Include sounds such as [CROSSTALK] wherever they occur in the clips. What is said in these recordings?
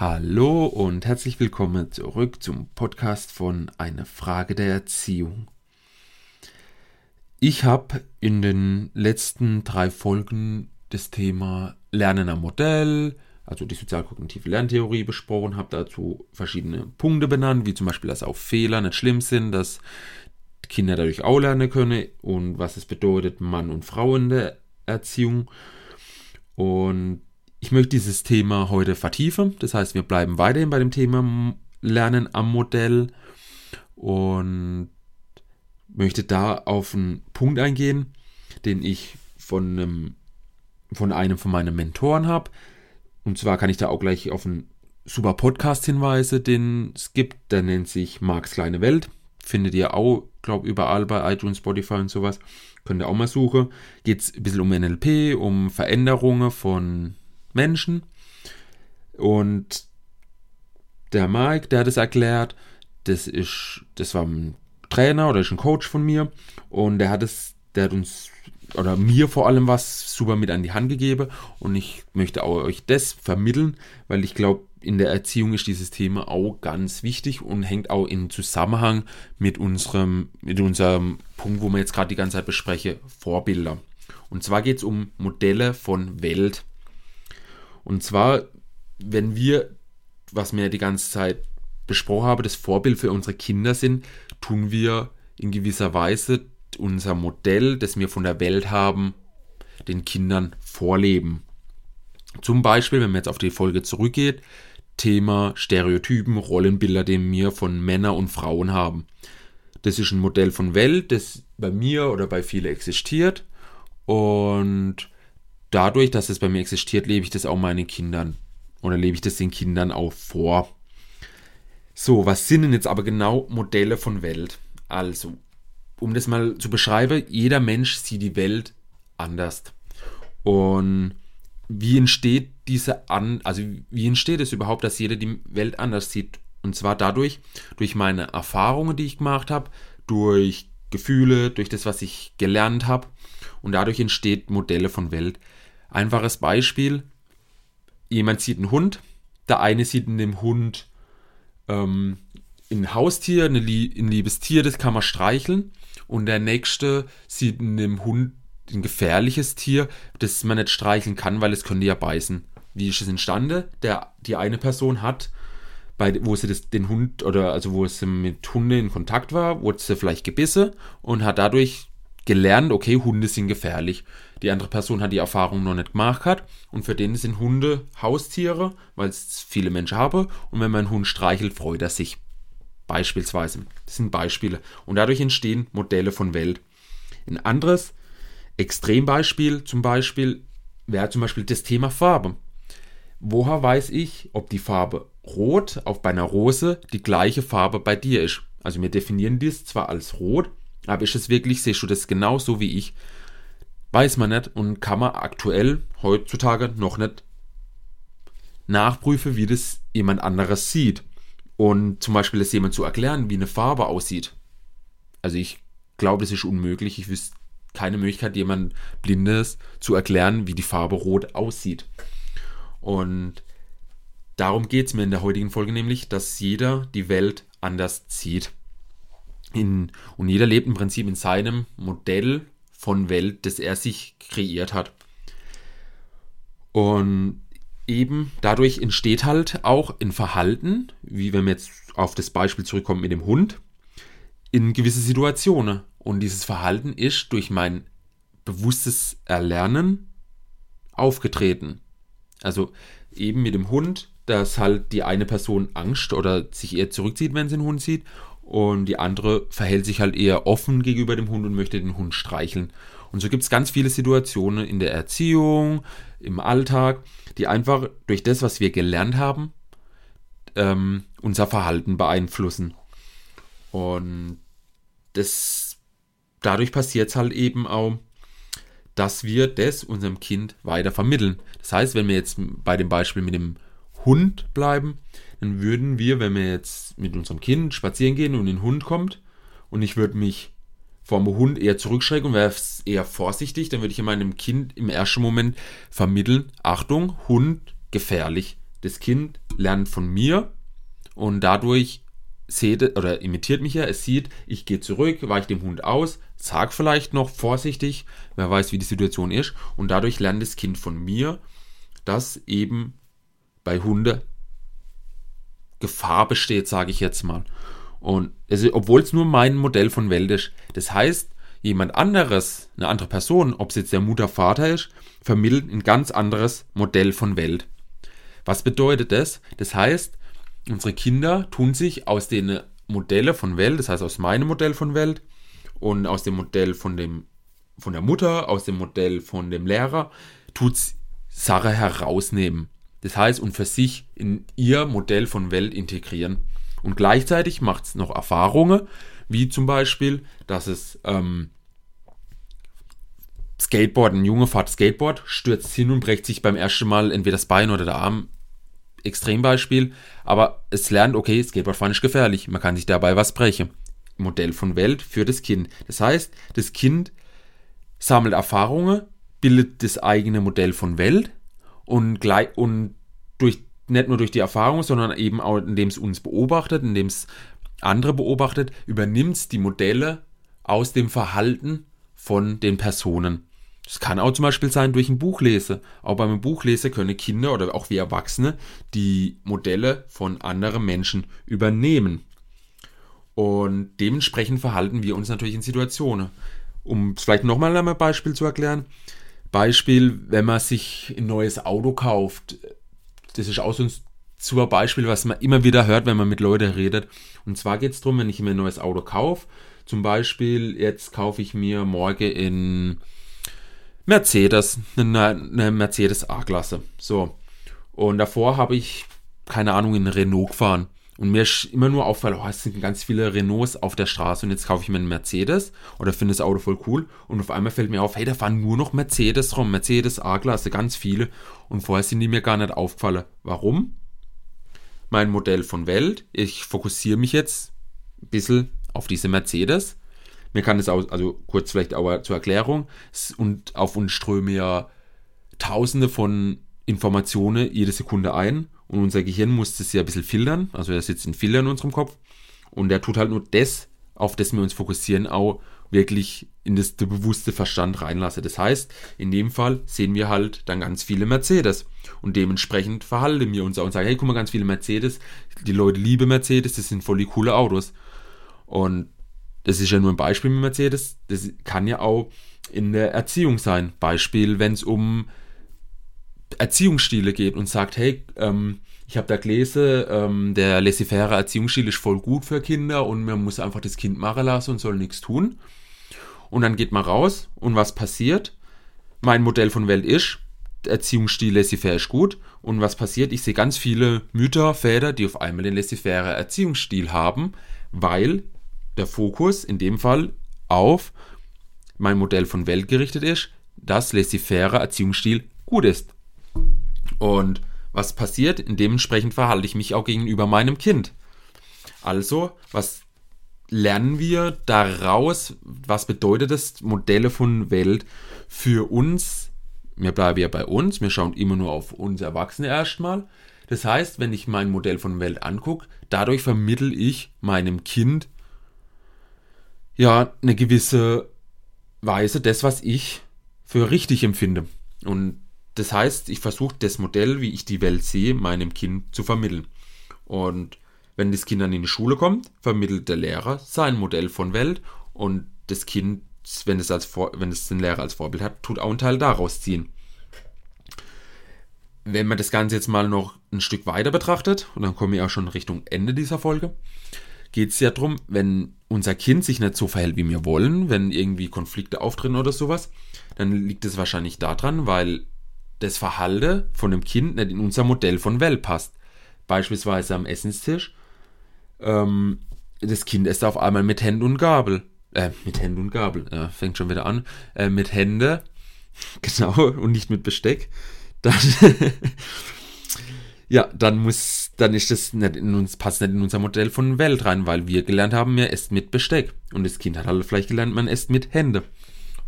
Hallo und herzlich willkommen zurück zum Podcast von Eine Frage der Erziehung. Ich habe in den letzten drei Folgen das Thema Lernen am Modell, also die sozialkognitive Lerntheorie besprochen, habe dazu verschiedene Punkte benannt, wie zum Beispiel, dass auch Fehler nicht schlimm sind, dass Kinder dadurch auch lernen können und was es bedeutet, Mann und Frau in der Erziehung. Und ich möchte dieses Thema heute vertiefen. Das heißt, wir bleiben weiterhin bei dem Thema Lernen am Modell und möchte da auf einen Punkt eingehen, den ich von einem, von einem von meinen Mentoren habe. Und zwar kann ich da auch gleich auf einen super Podcast hinweisen, den es gibt. Der nennt sich Marks kleine Welt. Findet ihr auch, glaube überall bei iTunes, Spotify und sowas. Könnt ihr auch mal suchen. Geht es ein bisschen um NLP, um Veränderungen von Menschen. Und der Mike, der hat es erklärt, das ist, das war ein Trainer oder ist ein Coach von mir und der hat es, der hat uns oder mir vor allem was super mit an die Hand gegeben und ich möchte auch euch das vermitteln, weil ich glaube, in der Erziehung ist dieses Thema auch ganz wichtig und hängt auch in Zusammenhang mit unserem, mit unserem Punkt, wo wir jetzt gerade die ganze Zeit besprechen, Vorbilder. Und zwar geht es um Modelle von Welt. Und zwar, wenn wir, was wir die ganze Zeit besprochen haben, das Vorbild für unsere Kinder sind, tun wir in gewisser Weise unser Modell, das wir von der Welt haben, den Kindern vorleben. Zum Beispiel, wenn man jetzt auf die Folge zurückgeht, Thema Stereotypen, Rollenbilder, die wir von Männern und Frauen haben. Das ist ein Modell von Welt, das bei mir oder bei vielen existiert. Und dadurch, dass es bei mir existiert, lebe ich das auch meinen Kindern oder lebe ich das den Kindern auch vor. So, was sind denn jetzt aber genau Modelle von Welt? Also, um das mal zu beschreiben, jeder Mensch sieht die Welt anders. Und wie entsteht diese an, also wie entsteht es überhaupt, dass jeder die Welt anders sieht? Und zwar dadurch, durch meine Erfahrungen, die ich gemacht habe, durch Gefühle, durch das, was ich gelernt habe. Und dadurch entsteht Modelle von Welt. Einfaches Beispiel. Jemand sieht einen Hund. Der eine sieht in dem Hund ähm, ein Haustier, ein liebes Tier, das kann man streicheln. Und der nächste sieht in dem Hund ein gefährliches Tier, das man nicht streicheln kann, weil es könnte ja beißen. Wie ist es entstanden? Der, die eine Person hat, bei, wo sie das, den Hund oder also wo sie mit Hunden in Kontakt war, wurde sie vielleicht gebissen und hat dadurch gelernt, okay, Hunde sind gefährlich. Die andere Person hat die Erfahrung noch nicht gemacht hat und für den sind Hunde Haustiere, weil es viele Menschen haben und wenn man einen Hund streichelt, freut er sich. Beispielsweise. Das sind Beispiele. Und dadurch entstehen Modelle von Welt. Ein anderes Extrembeispiel zum Beispiel wäre zum Beispiel das Thema Farbe. Woher weiß ich, ob die Farbe Rot auf einer Rose die gleiche Farbe bei dir ist? Also wir definieren dies zwar als Rot, aber ist es wirklich, siehst du das genauso wie ich? Weiß man nicht und kann man aktuell heutzutage noch nicht nachprüfen, wie das jemand anderes sieht. Und zum Beispiel das jemand zu erklären, wie eine Farbe aussieht. Also ich glaube, das ist unmöglich. Ich wüsste keine Möglichkeit, jemand Blindes zu erklären, wie die Farbe Rot aussieht. Und darum geht es mir in der heutigen Folge nämlich, dass jeder die Welt anders sieht. In, und jeder lebt im Prinzip in seinem Modell von Welt, das er sich kreiert hat. Und eben dadurch entsteht halt auch ein Verhalten, wie wenn wir jetzt auf das Beispiel zurückkommen mit dem Hund, in gewisse Situationen. Und dieses Verhalten ist durch mein bewusstes Erlernen aufgetreten. Also eben mit dem Hund, dass halt die eine Person Angst oder sich eher zurückzieht, wenn sie einen Hund sieht und die andere verhält sich halt eher offen gegenüber dem Hund und möchte den Hund streicheln. Und so gibt es ganz viele Situationen in der Erziehung, im Alltag, die einfach durch das, was wir gelernt haben, ähm, unser Verhalten beeinflussen. Und das, dadurch passiert es halt eben auch, dass wir das unserem Kind weiter vermitteln. Das heißt, wenn wir jetzt bei dem Beispiel mit dem Hund bleiben, dann würden wir, wenn wir jetzt mit unserem Kind spazieren gehen und ein Hund kommt und ich würde mich vor dem Hund eher zurückschrecken und wäre eher vorsichtig, dann würde ich meinem Kind im ersten Moment vermitteln, Achtung, Hund gefährlich. Das Kind lernt von mir und dadurch seht oder imitiert mich ja, es sieht, ich gehe zurück, weiche dem Hund aus, sag vielleicht noch vorsichtig, wer weiß, wie die Situation ist, und dadurch lernt das Kind von mir, dass eben bei Hunde Gefahr besteht, sage ich jetzt mal. Und obwohl es nur mein Modell von Welt ist. Das heißt, jemand anderes, eine andere Person, ob es jetzt der Mutter, Vater ist, vermittelt ein ganz anderes Modell von Welt. Was bedeutet das? Das heißt, unsere Kinder tun sich aus den Modelle von Welt, das heißt aus meinem Modell von Welt und aus dem Modell von dem von der Mutter, aus dem Modell von dem Lehrer, tut Sache herausnehmen. Das heißt, und für sich in ihr Modell von Welt integrieren. Und gleichzeitig macht es noch Erfahrungen, wie zum Beispiel, dass es ähm, Skateboard, ein Junge fährt Skateboard, stürzt hin und bricht sich beim ersten Mal entweder das Bein oder der Arm. Extrembeispiel, aber es lernt, okay, Skateboardfahren ist gefährlich, man kann sich dabei was brechen. Modell von Welt für das Kind. Das heißt, das Kind sammelt Erfahrungen, bildet das eigene Modell von Welt und, gleich, und durch, nicht nur durch die Erfahrung, sondern eben auch, indem es uns beobachtet, indem es andere beobachtet, übernimmt es die Modelle aus dem Verhalten von den Personen. Das kann auch zum Beispiel sein durch ein Buchlese. Auch beim Buchlese können Kinder oder auch wir Erwachsene die Modelle von anderen Menschen übernehmen. Und dementsprechend verhalten wir uns natürlich in Situationen. Um es vielleicht nochmal ein Beispiel zu erklären. Beispiel, wenn man sich ein neues Auto kauft. Das ist auch so ein super Beispiel, was man immer wieder hört, wenn man mit Leuten redet. Und zwar geht es darum, wenn ich mir ein neues Auto kaufe. Zum Beispiel, jetzt kaufe ich mir morgen in Mercedes, eine, Mercedes A-Klasse. So. Und davor habe ich, keine Ahnung, in Renault gefahren. Und mir ist immer nur auffallen, oh, es sind ganz viele Renaults auf der Straße und jetzt kaufe ich mir einen Mercedes oder finde das Auto voll cool. Und auf einmal fällt mir auf, hey, da fahren nur noch Mercedes rum, Mercedes A-Klasse, ganz viele. Und vorher sind die mir gar nicht aufgefallen. Warum? Mein Modell von Welt, ich fokussiere mich jetzt ein bisschen auf diese Mercedes. Mir kann es auch, also kurz vielleicht auch zur Erklärung, und auf uns strömen ja tausende von Informationen jede Sekunde ein und unser Gehirn muss das ja ein bisschen filtern. Also er sitzt ein Filter in unserem Kopf und der tut halt nur das, auf das wir uns fokussieren, auch wirklich in das bewusste Verstand reinlassen. Das heißt, in dem Fall sehen wir halt dann ganz viele Mercedes und dementsprechend verhalten wir uns auch und sagen, hey, guck mal, ganz viele Mercedes, die Leute lieben Mercedes, das sind voll die coole Autos. Und das ist ja nur ein Beispiel mit Mercedes, das kann ja auch in der Erziehung sein. Beispiel, wenn es um Erziehungsstile geht und sagt, hey, ähm, ich habe da gelesen, ähm, der laissez-faire Erziehungsstil ist voll gut für Kinder und man muss einfach das Kind machen lassen und soll nichts tun. Und dann geht man raus und was passiert? Mein Modell von Welt ist, Erziehungsstil laissez-faire ist gut. Und was passiert? Ich sehe ganz viele Mütter, Väter, die auf einmal den laissez-faire Erziehungsstil haben, weil der Fokus in dem Fall auf mein Modell von Welt gerichtet ist, dass laissez-faire Erziehungsstil gut ist. Und was passiert? Dementsprechend verhalte ich mich auch gegenüber meinem Kind. Also, was lernen wir daraus? Was bedeutet das Modelle von Welt für uns? Wir bleiben ja bei uns, wir schauen immer nur auf uns Erwachsene erstmal. Das heißt, wenn ich mein Modell von Welt angucke, dadurch vermittel ich meinem Kind ja eine gewisse Weise das, was ich für richtig empfinde. Und das heißt, ich versuche das Modell, wie ich die Welt sehe, meinem Kind zu vermitteln. Und wenn das Kind dann in die Schule kommt, vermittelt der Lehrer sein Modell von Welt und das Kind, wenn es, als Vor wenn es den Lehrer als Vorbild hat, tut auch einen Teil daraus ziehen. Wenn man das Ganze jetzt mal noch ein Stück weiter betrachtet, und dann kommen wir auch schon Richtung Ende dieser Folge, geht es ja darum, wenn unser Kind sich nicht so verhält, wie wir wollen, wenn irgendwie Konflikte auftreten oder sowas, dann liegt es wahrscheinlich daran, weil das Verhalten von dem Kind nicht in unser Modell von Welt passt. Beispielsweise am Essenstisch. Ähm, das Kind isst auf einmal mit Händen und Gabel. Äh, mit Händen und Gabel. Ja, fängt schon wieder an. Äh, mit Hände. [LAUGHS] Genau. Und nicht mit Besteck. Dann, [LAUGHS] ja, dann muss, dann ist das nicht in uns, passt nicht in unser Modell von Welt rein, weil wir gelernt haben, wir esst mit Besteck. Und das Kind hat halt vielleicht gelernt, man esst mit Hände.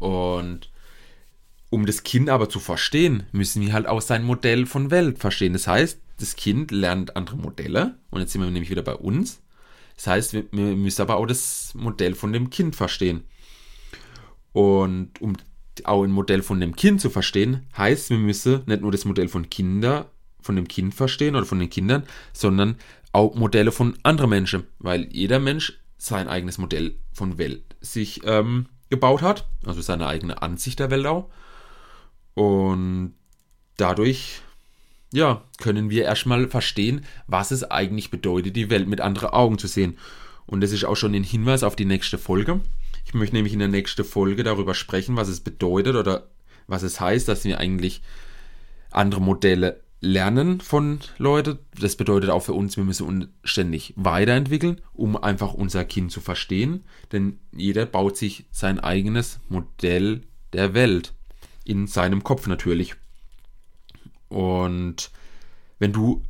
Und um das Kind aber zu verstehen, müssen wir halt auch sein Modell von Welt verstehen. Das heißt, das Kind lernt andere Modelle und jetzt sind wir nämlich wieder bei uns. Das heißt, wir, wir müssen aber auch das Modell von dem Kind verstehen. Und um auch ein Modell von dem Kind zu verstehen, heißt, wir müssen nicht nur das Modell von Kinder, von dem Kind verstehen oder von den Kindern, sondern auch Modelle von anderen Menschen, weil jeder Mensch sein eigenes Modell von Welt sich ähm, gebaut hat, also seine eigene Ansicht der Welt auch. Und dadurch, ja, können wir erstmal verstehen, was es eigentlich bedeutet, die Welt mit anderen Augen zu sehen. Und das ist auch schon ein Hinweis auf die nächste Folge. Ich möchte nämlich in der nächsten Folge darüber sprechen, was es bedeutet oder was es heißt, dass wir eigentlich andere Modelle lernen von Leuten. Das bedeutet auch für uns, wir müssen uns ständig weiterentwickeln, um einfach unser Kind zu verstehen. Denn jeder baut sich sein eigenes Modell der Welt. In seinem Kopf natürlich. Und wenn du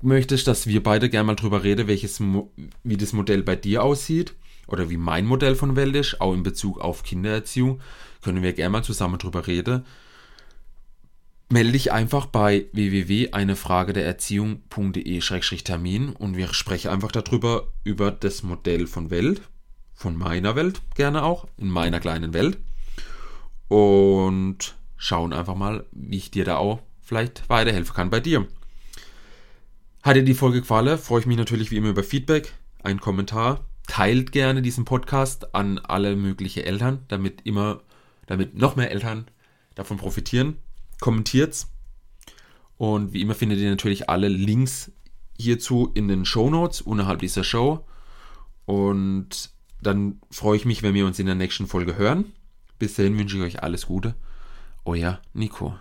möchtest, dass wir beide gerne mal drüber reden, welches, wie das Modell bei dir aussieht oder wie mein Modell von Welt ist, auch in Bezug auf Kindererziehung, können wir gerne mal zusammen drüber reden melde dich einfach bei www.einefragedererziehung.de-termin und wir sprechen einfach darüber, über das Modell von Welt, von meiner Welt gerne auch, in meiner kleinen Welt. Und schauen einfach mal, wie ich dir da auch vielleicht weiterhelfen kann bei dir. Hat dir die Folge gefallen? Freue ich mich natürlich wie immer über Feedback, einen Kommentar. Teilt gerne diesen Podcast an alle möglichen Eltern, damit immer, damit noch mehr Eltern davon profitieren kommentiert's. Und wie immer findet ihr natürlich alle Links hierzu in den Show Notes unterhalb dieser Show. Und dann freue ich mich, wenn wir uns in der nächsten Folge hören. Bis dahin wünsche ich euch alles Gute. Euer Nico.